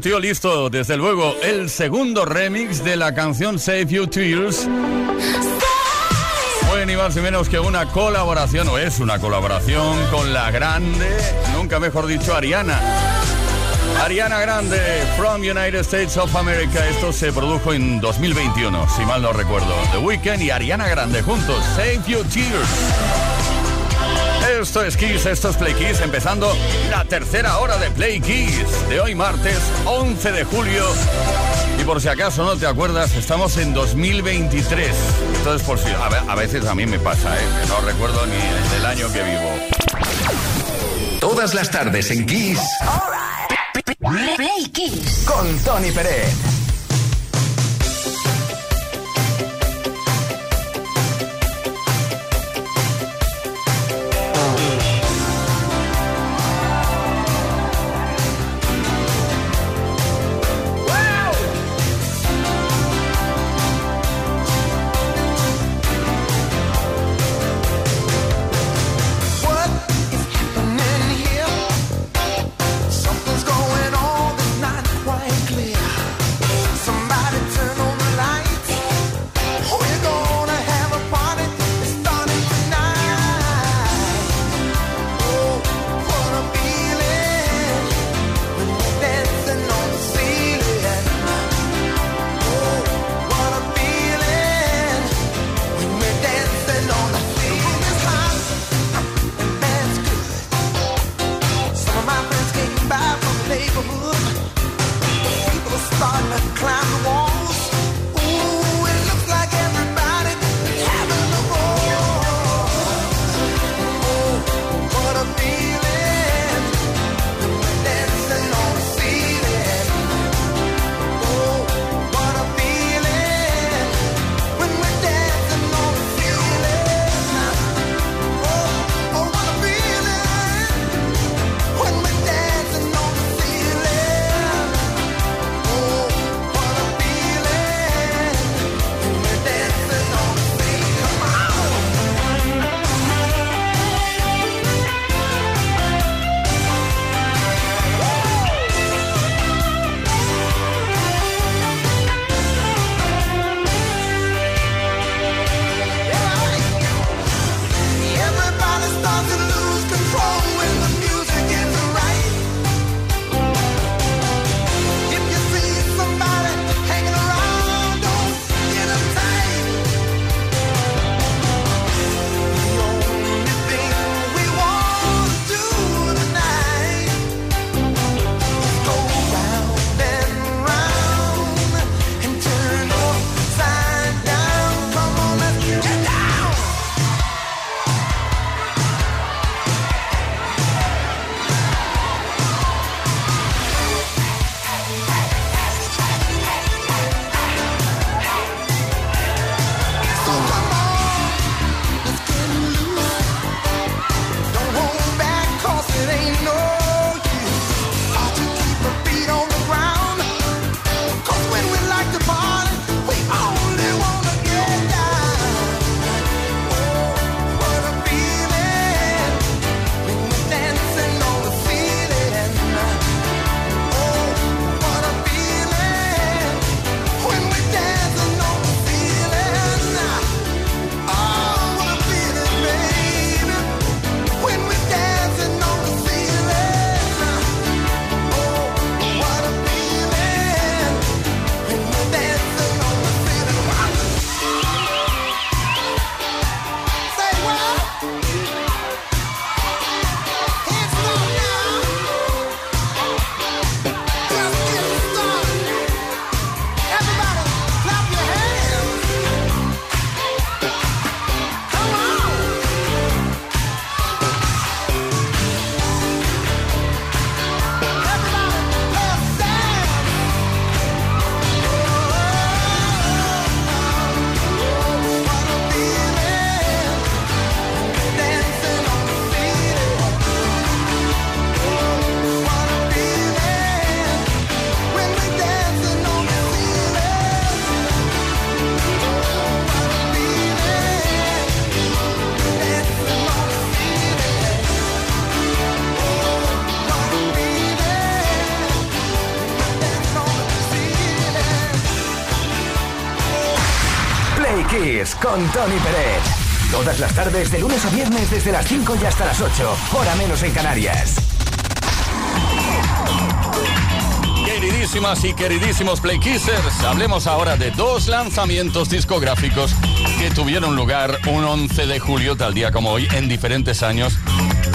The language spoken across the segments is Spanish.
tío listo, desde luego, el segundo remix de la canción Save You Tears. Fue ni más ni menos que una colaboración, o es una colaboración con la grande, nunca mejor dicho, Ariana. Ariana Grande, from United States of America. Esto se produjo en 2021, si mal no recuerdo. The Weeknd y Ariana Grande juntos, Save You Tears. Esto es Kiss, esto es Play Kiss, empezando la tercera hora de Play Kiss de hoy martes 11 de julio. Y por si acaso no te acuerdas, estamos en 2023. Entonces, por si a, veces a mí me pasa, ¿eh? no recuerdo ni el año que vivo. Todas las tardes en Kiss. Play Kiss. Con Tony Pérez. Las tardes, de lunes a viernes, desde las 5 y hasta las 8, hora menos en Canarias. Queridísimas y queridísimos Play Kissers, hablemos ahora de dos lanzamientos discográficos que tuvieron lugar un 11 de julio, tal día como hoy, en diferentes años.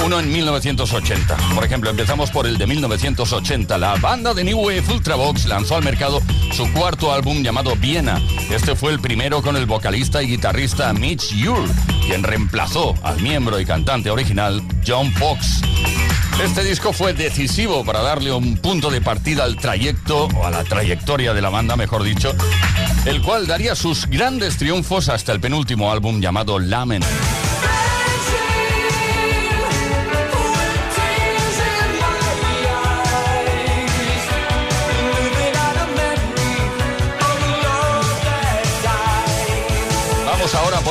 Uno en 1980. Por ejemplo, empezamos por el de 1980. La banda de New Wave Ultravox lanzó al mercado su cuarto álbum llamado Viena. Este fue el primero con el vocalista y guitarrista Mitch Yule, quien reemplazó al miembro y cantante original John Fox. Este disco fue decisivo para darle un punto de partida al trayecto, o a la trayectoria de la banda, mejor dicho, el cual daría sus grandes triunfos hasta el penúltimo álbum llamado Lamen.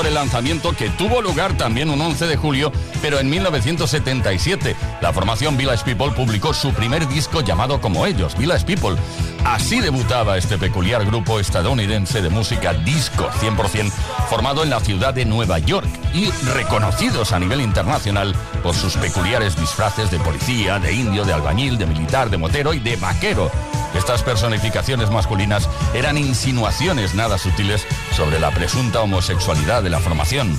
El lanzamiento que tuvo lugar también un 11 de julio, pero en 1977. La formación Village People publicó su primer disco llamado como ellos, Village People. Así debutaba este peculiar grupo estadounidense de música disco 100%, formado en la ciudad de Nueva York y reconocidos a nivel internacional por sus peculiares disfraces de policía, de indio, de albañil, de militar, de motero y de vaquero. Estas personificaciones masculinas eran insinuaciones nada sutiles sobre la presunta homosexualidad de la formación.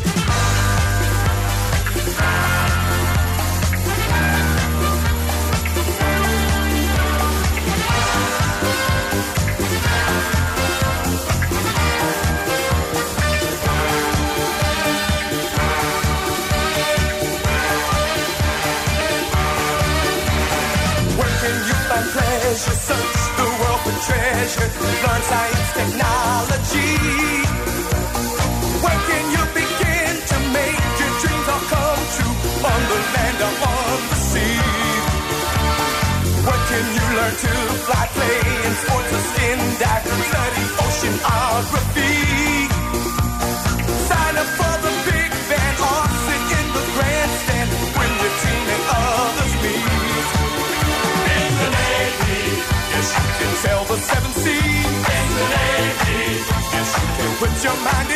Your mind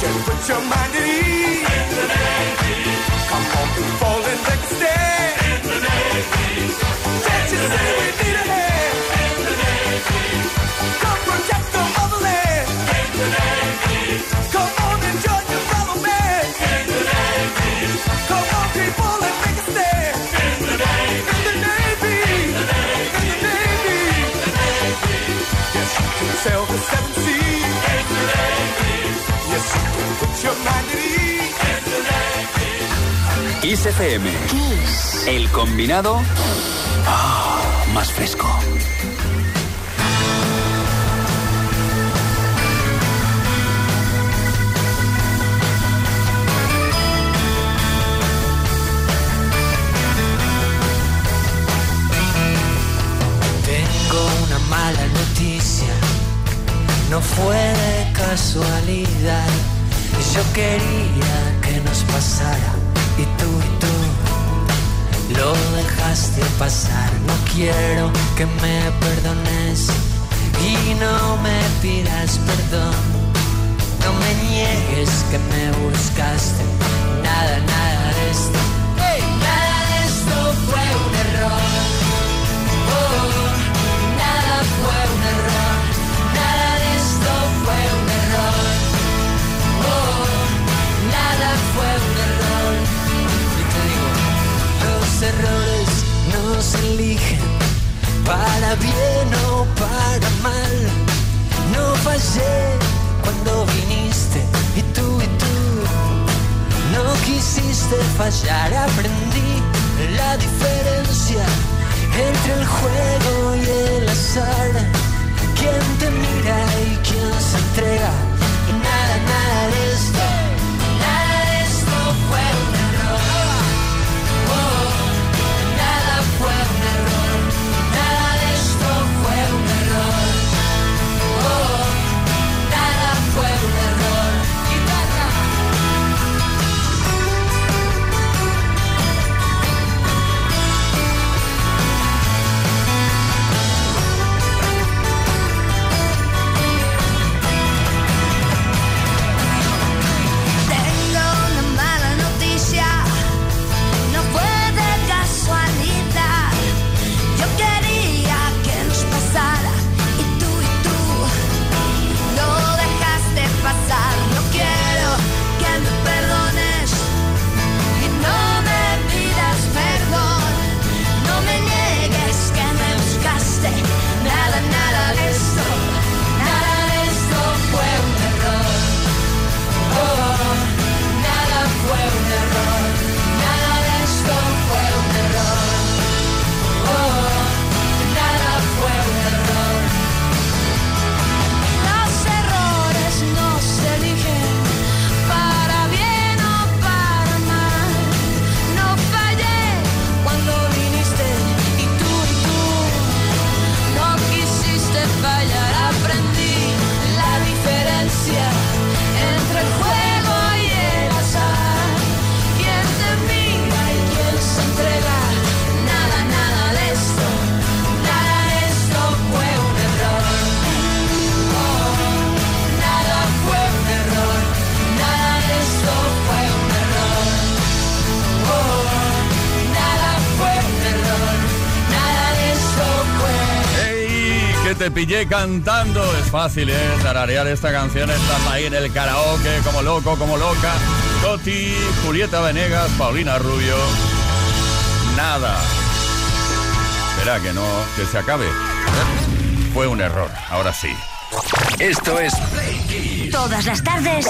can put your mind at ease. Come on people and make a stand. Kiss FM. El combinado ah, más fresco. Tengo una mala noticia, no fue de casualidad. Yo quería que nos pasara lo dejaste pasar. No quiero que me perdones y no me pidas perdón. No me niegues que me buscaste. Nada, nada no se eligen para bien o para mal. No fallé cuando viniste y tú y tú no quisiste fallar. Aprendí la diferencia entre el juego y el azar. Quién te mira y quién se entrega. Y nada, nada esto, pillé cantando. Es fácil, ¿eh? Tararear esta canción. Estás ahí en el karaoke, como loco, como loca. Toti, Julieta Venegas, Paulina Rubio. Nada. Espera que no, que se acabe. Fue un error, ahora sí. Esto es Todas las tardes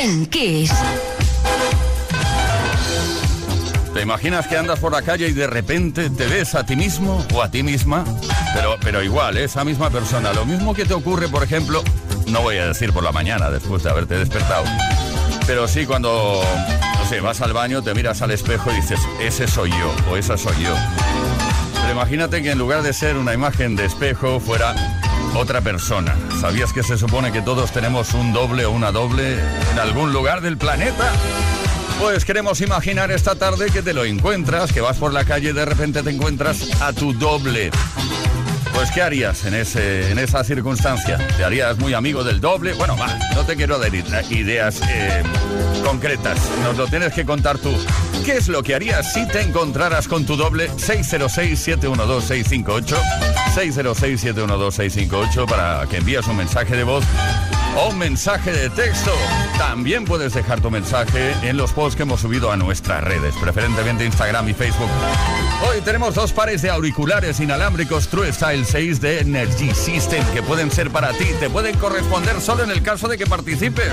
en Kiss. ¿Te imaginas que andas por la calle y de repente te ves a ti mismo o a ti misma? Pero, pero igual, ¿eh? esa misma persona. Lo mismo que te ocurre, por ejemplo, no voy a decir por la mañana después de haberte despertado, pero sí cuando, no sé, vas al baño, te miras al espejo y dices, ese soy yo o esa soy yo. Pero imagínate que en lugar de ser una imagen de espejo fuera otra persona. ¿Sabías que se supone que todos tenemos un doble o una doble en algún lugar del planeta? Pues queremos imaginar esta tarde que te lo encuentras, que vas por la calle y de repente te encuentras a tu doble. Pues ¿qué harías en, ese, en esa circunstancia? ¿Te harías muy amigo del doble? Bueno, va, no te quiero dar ideas eh, concretas, nos lo tienes que contar tú. ¿Qué es lo que harías si te encontraras con tu doble? 606-712-658, 606-712-658 para que envíes un mensaje de voz o un mensaje de texto. También puedes dejar tu mensaje en los posts que hemos subido a nuestras redes, preferentemente Instagram y Facebook. Hoy tenemos dos pares de auriculares inalámbricos True Style 6 de Energy System que pueden ser para ti, te pueden corresponder solo en el caso de que participes.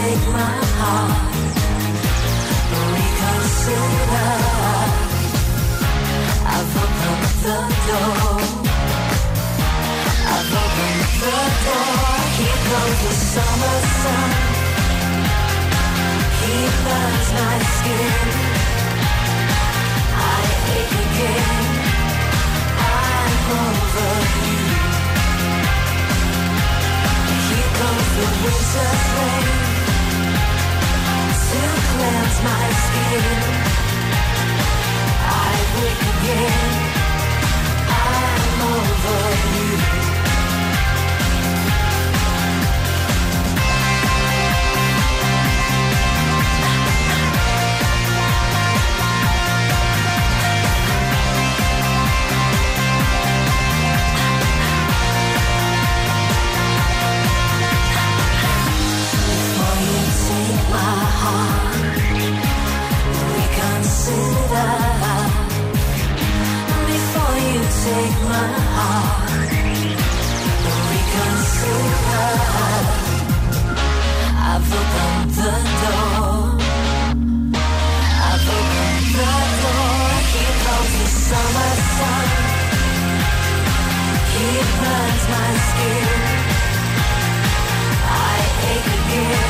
Take my heart, reconsider. I've opened the door. I've opened the door. Here the summer sun. He burns my skin. I ache again. I'm over you. Here comes the winter rain I'm over you. Reconsider. Before you take my heart, reconsider. I've opened the door. I've opened the door. Here comes the summer sun. He burns my skin. I ache again.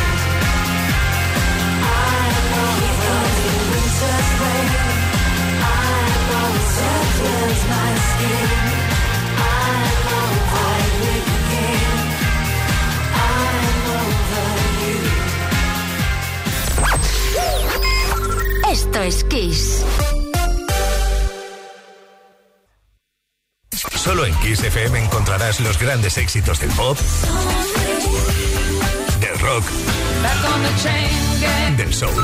Esto es Kiss. Solo en Kiss FM encontrarás los grandes éxitos del pop, del rock, del soul.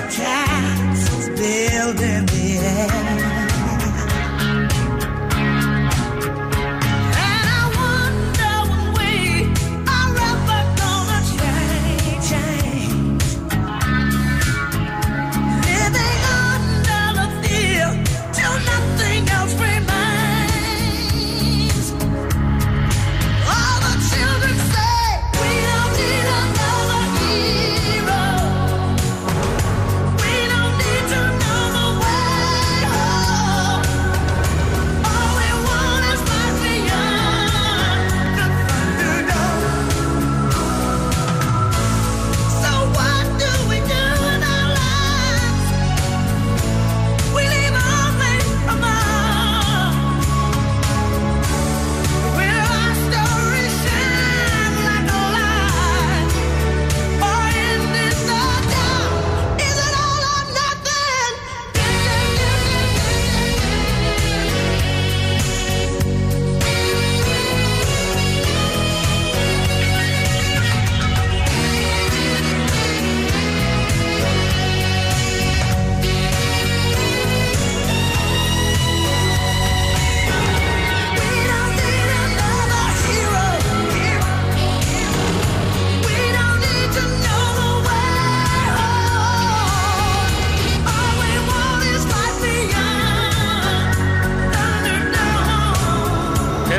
our castles building.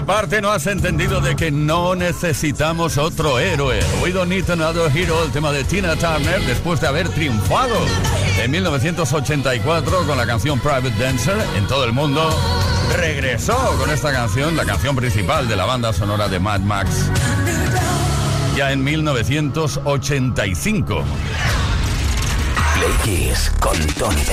¿Qué parte no has entendido de que no necesitamos otro héroe? We don't need another hero, el tema de Tina Turner, después de haber triunfado en 1984 con la canción Private Dancer en todo el mundo, regresó con esta canción, la canción principal de la banda sonora de Mad Max, ya en 1985. Play con Tony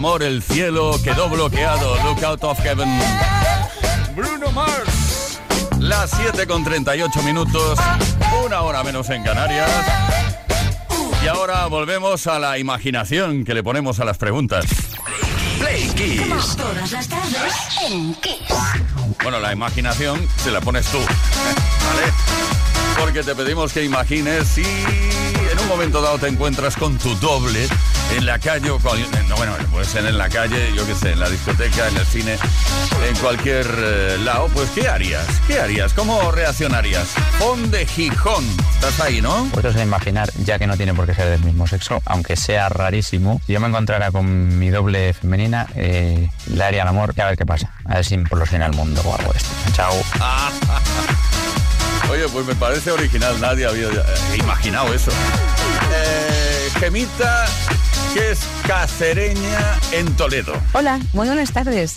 amor el cielo quedó bloqueado. Look out of heaven. Bruno Mars. Las 7 con 38 minutos, una hora menos en Canarias. Y ahora volvemos a la imaginación que le ponemos a las preguntas. Play Kiss. Todas las tardes en Kiss. Bueno, la imaginación se la pones tú, ¿vale? Porque te pedimos que imagines si en un momento dado te encuentras con tu doble en la calle o cual- no, bueno, puede ser en la calle, yo qué sé, en la discoteca, en el cine, en cualquier eh, lado, pues ¿qué harías? ¿Qué harías? ¿Cómo reaccionarías? Pon de Gijón. Estás ahí, ¿no? Puedes imaginar, ya que no tiene por qué ser del mismo sexo, aunque sea rarísimo, si yo me encontrara con mi doble femenina, eh, le haría el amor y a ver qué pasa. A ver si impulsiona el mundo o algo de esto. Chao. Oye, pues me parece original, nadie había eh, imaginado eso. Eh, Gemita, que es cacereña en Toledo. Hola, muy buenas tardes.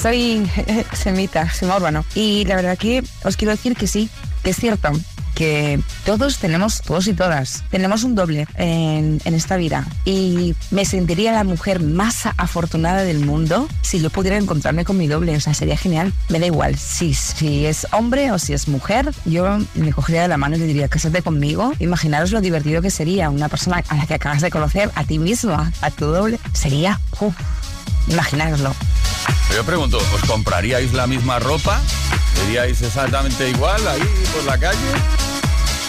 Soy Semita, Sema Urbano. Y la verdad que os quiero decir que sí, que es cierto, que todos tenemos, todos y todas, tenemos un doble en, en esta vida. Y me sentiría la mujer más afortunada del mundo si yo pudiera encontrarme con mi doble. O sea, sería genial. Me da igual si, si es hombre o si es mujer. Yo me cogería de la mano y le diría, cásate conmigo. Imaginaros lo divertido que sería una persona a la que acabas de conocer, a ti misma, a tu doble. Sería, uf, imaginároslo. Yo pregunto, ¿os compraríais la misma ropa? ¿Iríais exactamente igual ahí por la calle?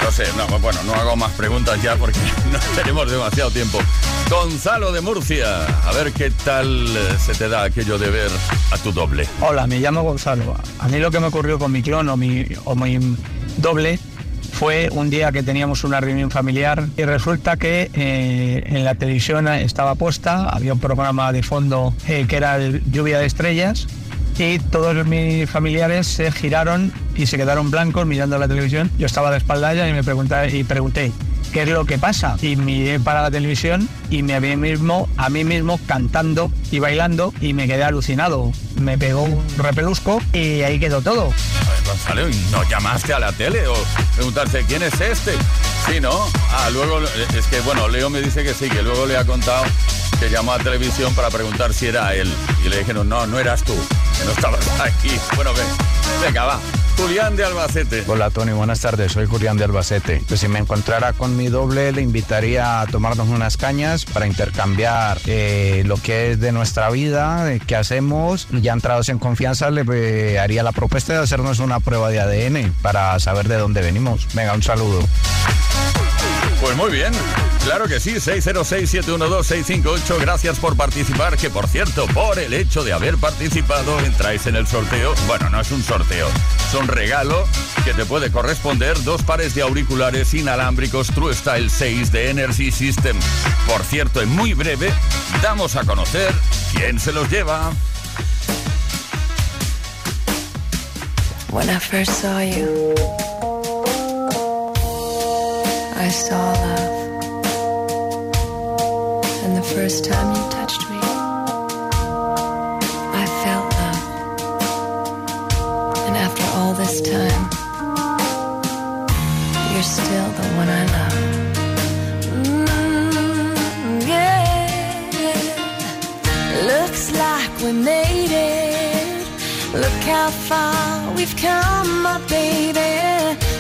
No sé, no, bueno, no hago más preguntas ya porque no tenemos demasiado tiempo. Gonzalo de Murcia, a ver qué tal eh, se te da aquello de ver a tu doble. Hola, me llamo Gonzalo. A mí lo que me ocurrió con mi clon o mi, o mi doble fue un día que teníamos una reunión familiar y resulta que eh, en la televisión estaba puesta, había un programa de fondo eh, que era Lluvia de Estrellas y todos mis familiares se giraron y se quedaron blancos mirando la televisión. Yo estaba de espalda y me pregunté, y pregunté ¿qué es lo que pasa? Y miré para la televisión y me vi mismo, a mí mismo cantando y bailando y me quedé alucinado. Me pegó un repelusco y ahí quedó todo. A ver, Gonzalo, ¿y ¿no llamaste a la tele o preguntarse quién es este? Sí, ¿no? Ah, luego, eh, es que bueno, Leo me dice que sí, que luego le ha contado que llamó a televisión para preguntar si era él. Y le dijeron, no, no eras tú, que no estabas aquí. Bueno, ven, venga, va. Julián de Albacete. Hola Tony, buenas tardes, soy Julián de Albacete. Pues si me encontrara con mi doble, le invitaría a tomarnos unas cañas para intercambiar eh, lo que es de nuestra vida, qué hacemos. Ya entrados en confianza, le eh, haría la propuesta de hacernos una prueba de ADN para saber de dónde venimos. Venga, un saludo. Pues muy bien, claro que sí, 606-712-658, gracias por participar, que por cierto, por el hecho de haber participado, entráis en el sorteo, bueno, no es un sorteo, es un regalo que te puede corresponder dos pares de auriculares inalámbricos True Style 6 de Energy System. Por cierto, en muy breve, damos a conocer quién se los lleva. I saw love. And the first time you touched me, I felt love. And after all this time, you're still the one I love. Mm, yeah. Looks like we made it. Look how far we've come, my baby.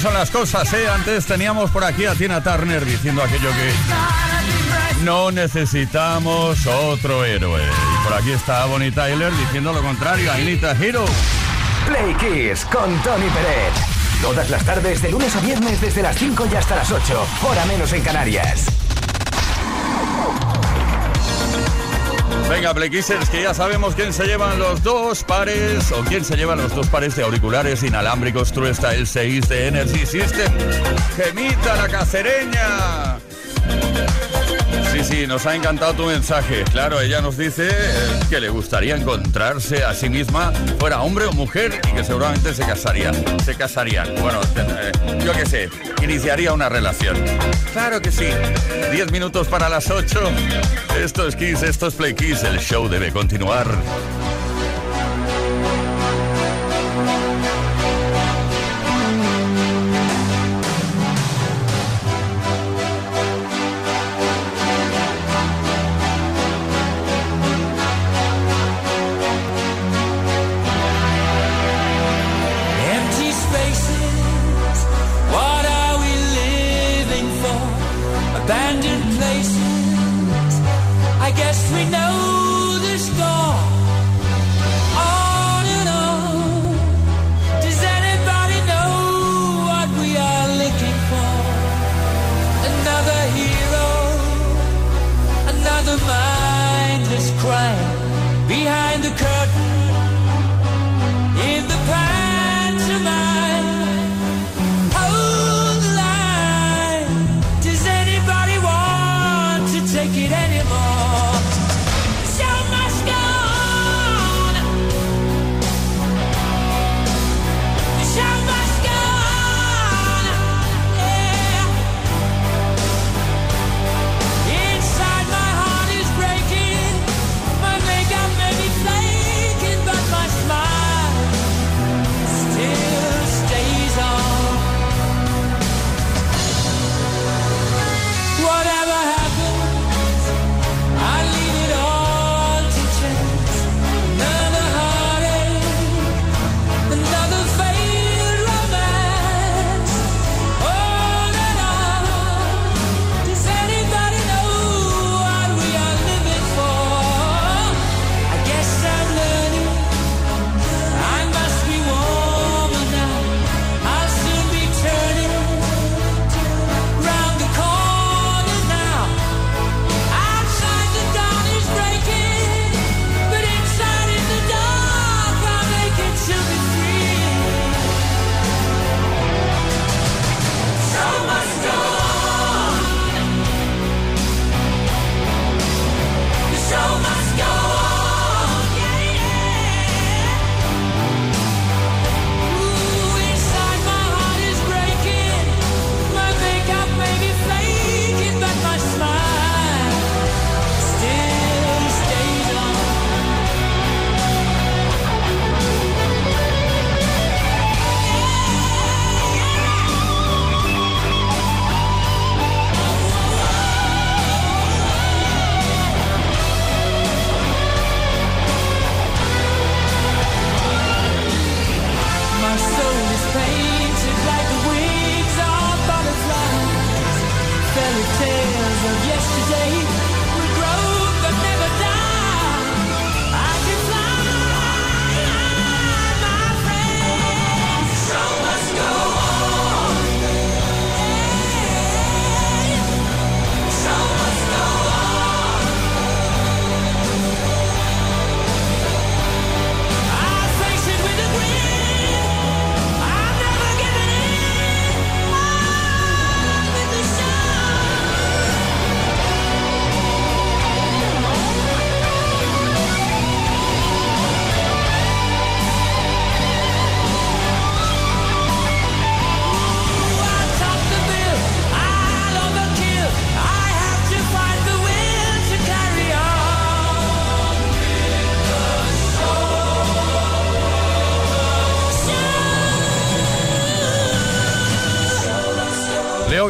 Son las cosas, eh? Antes teníamos por aquí a Tina Turner diciendo aquello que no necesitamos otro héroe. Y por aquí está Bonnie Tyler diciendo lo contrario, Anita Hero. Play Kiss con Tony Pérez. Todas las tardes, de lunes a viernes, desde las 5 y hasta las 8, hora menos en Canarias. Venga, Playkissers, que ya sabemos quién se llevan los dos pares o quién se llevan los dos pares de auriculares inalámbricos True el 6 de Energy System. Gemita la cacereña. Sí, sí, nos ha encantado tu mensaje. Claro, ella nos dice eh, que le gustaría encontrarse a sí misma, fuera hombre o mujer, y que seguramente se casaría. Se casarían. Bueno, eh, yo qué sé, iniciaría una relación. Claro que sí. Diez minutos para las ocho. Esto es Kiss, esto es Play Kiss. El show debe continuar.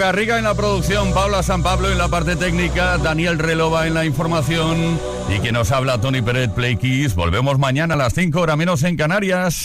Garriga en la producción, Paula San Pablo en la parte técnica, Daniel Relova en la información y quien nos habla Tony Peret Play Kiss. Volvemos mañana a las 5 horas menos en Canarias.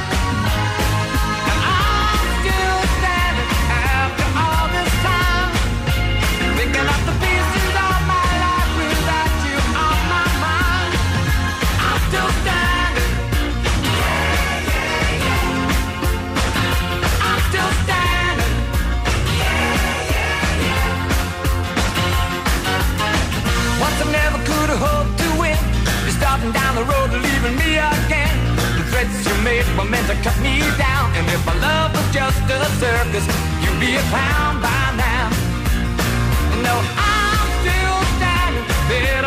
meant to cut me down. And if my love was just a circus, you'd be a clown by now. No, I'm still standing there.